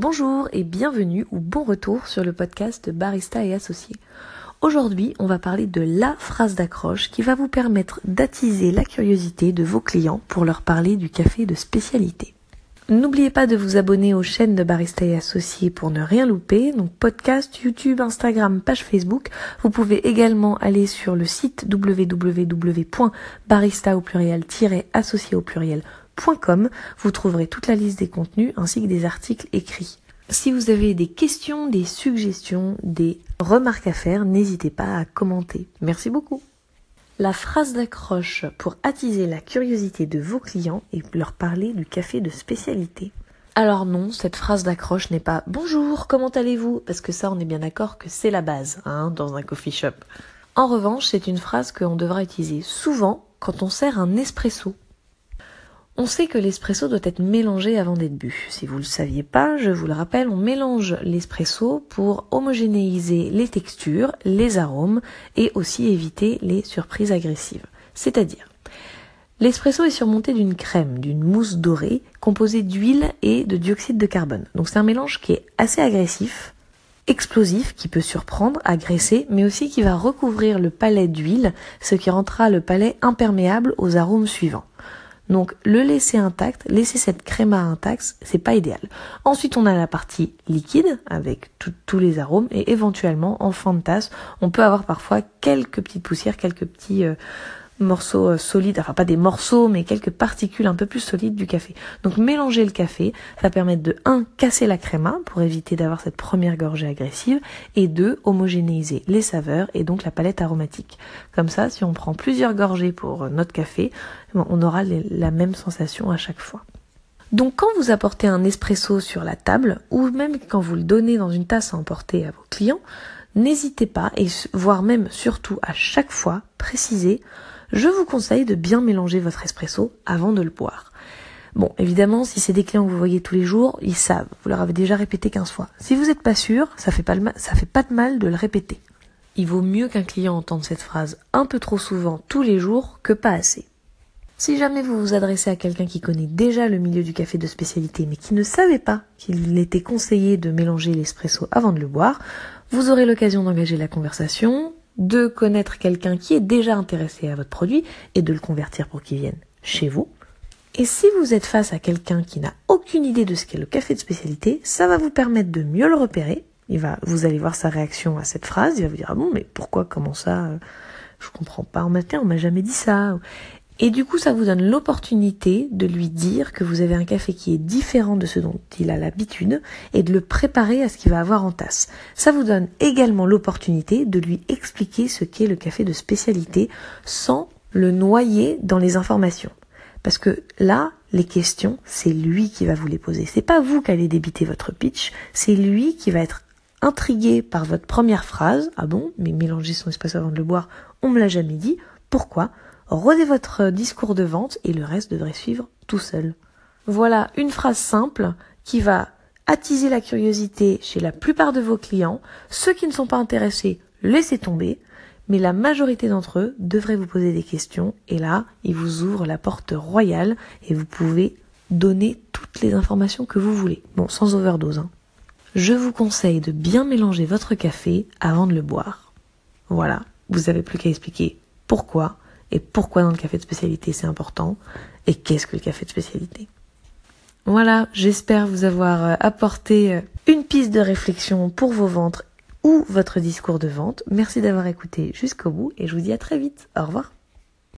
Bonjour et bienvenue ou bon retour sur le podcast Barista et Associés. Aujourd'hui, on va parler de la phrase d'accroche qui va vous permettre d'attiser la curiosité de vos clients pour leur parler du café de spécialité. N'oubliez pas de vous abonner aux chaînes de Barista et Associés pour ne rien louper, donc podcast, YouTube, Instagram, page Facebook. Vous pouvez également aller sur le site www.barista au pluriel-associé au Vous trouverez toute la liste des contenus ainsi que des articles écrits. Si vous avez des questions, des suggestions, des remarques à faire, n'hésitez pas à commenter. Merci beaucoup la phrase d'accroche pour attiser la curiosité de vos clients et leur parler du café de spécialité. Alors non, cette phrase d'accroche n'est pas Bonjour, comment allez-vous? Parce que ça, on est bien d'accord que c'est la base hein, dans un coffee shop. En revanche, c'est une phrase qu'on devra utiliser souvent quand on sert un espresso on sait que l'espresso doit être mélangé avant d'être bu. Si vous ne le saviez pas, je vous le rappelle, on mélange l'espresso pour homogénéiser les textures, les arômes et aussi éviter les surprises agressives. C'est-à-dire, l'espresso est surmonté d'une crème, d'une mousse dorée composée d'huile et de dioxyde de carbone. Donc c'est un mélange qui est assez agressif, explosif, qui peut surprendre, agresser, mais aussi qui va recouvrir le palais d'huile, ce qui rendra le palais imperméable aux arômes suivants. Donc le laisser intact, laisser cette créma intacte, c'est pas idéal. Ensuite on a la partie liquide avec tous les arômes et éventuellement en fin de tasse, on peut avoir parfois quelques petites poussières, quelques petits euh, morceaux euh, solides, enfin pas des morceaux, mais quelques particules un peu plus solides du café. Donc mélanger le café, ça permet de 1. casser la créma pour éviter d'avoir cette première gorgée agressive, et 2. homogénéiser les saveurs et donc la palette aromatique. Comme ça, si on prend plusieurs gorgées pour euh, notre café, on aura la même sensation à chaque fois. Donc quand vous apportez un espresso sur la table, ou même quand vous le donnez dans une tasse à emporter à vos clients, n'hésitez pas, et voire même surtout à chaque fois, préciser je vous conseille de bien mélanger votre espresso avant de le boire. Bon, évidemment, si c'est des clients que vous voyez tous les jours, ils savent. Vous leur avez déjà répété 15 fois. Si vous n'êtes pas sûr, ça fait ça fait pas de mal de le répéter. Il vaut mieux qu'un client entende cette phrase un peu trop souvent tous les jours que pas assez. Si jamais vous vous adressez à quelqu'un qui connaît déjà le milieu du café de spécialité mais qui ne savait pas qu'il était conseillé de mélanger l'espresso avant de le boire, vous aurez l'occasion d'engager la conversation, de connaître quelqu'un qui est déjà intéressé à votre produit et de le convertir pour qu'il vienne chez vous. Et si vous êtes face à quelqu'un qui n'a aucune idée de ce qu'est le café de spécialité, ça va vous permettre de mieux le repérer. Vous allez voir sa réaction à cette phrase. Il va vous dire ah bon mais pourquoi comment ça? Je comprends pas. En matin on m'a jamais dit ça. Et du coup, ça vous donne l'opportunité de lui dire que vous avez un café qui est différent de ce dont il a l'habitude et de le préparer à ce qu'il va avoir en tasse. Ça vous donne également l'opportunité de lui expliquer ce qu'est le café de spécialité sans le noyer dans les informations. Parce que là, les questions, c'est lui qui va vous les poser. C'est pas vous qui allez débiter votre pitch, c'est lui qui va être intrigué par votre première phrase. Ah bon, mais mélanger son espace avant de le boire, on me l'a jamais dit. Pourquoi? Rodez votre discours de vente et le reste devrait suivre tout seul. Voilà une phrase simple qui va attiser la curiosité chez la plupart de vos clients. Ceux qui ne sont pas intéressés, laissez tomber. Mais la majorité d'entre eux devraient vous poser des questions et là, ils vous ouvrent la porte royale et vous pouvez donner toutes les informations que vous voulez. Bon, sans overdose. Hein. Je vous conseille de bien mélanger votre café avant de le boire. Voilà, vous n'avez plus qu'à expliquer pourquoi et pourquoi dans le café de spécialité c'est important et qu'est-ce que le café de spécialité? Voilà, j'espère vous avoir euh, apporté euh, une piste de réflexion pour vos ventres ou votre discours de vente. Merci d'avoir écouté jusqu'au bout et je vous dis à très vite. Au revoir.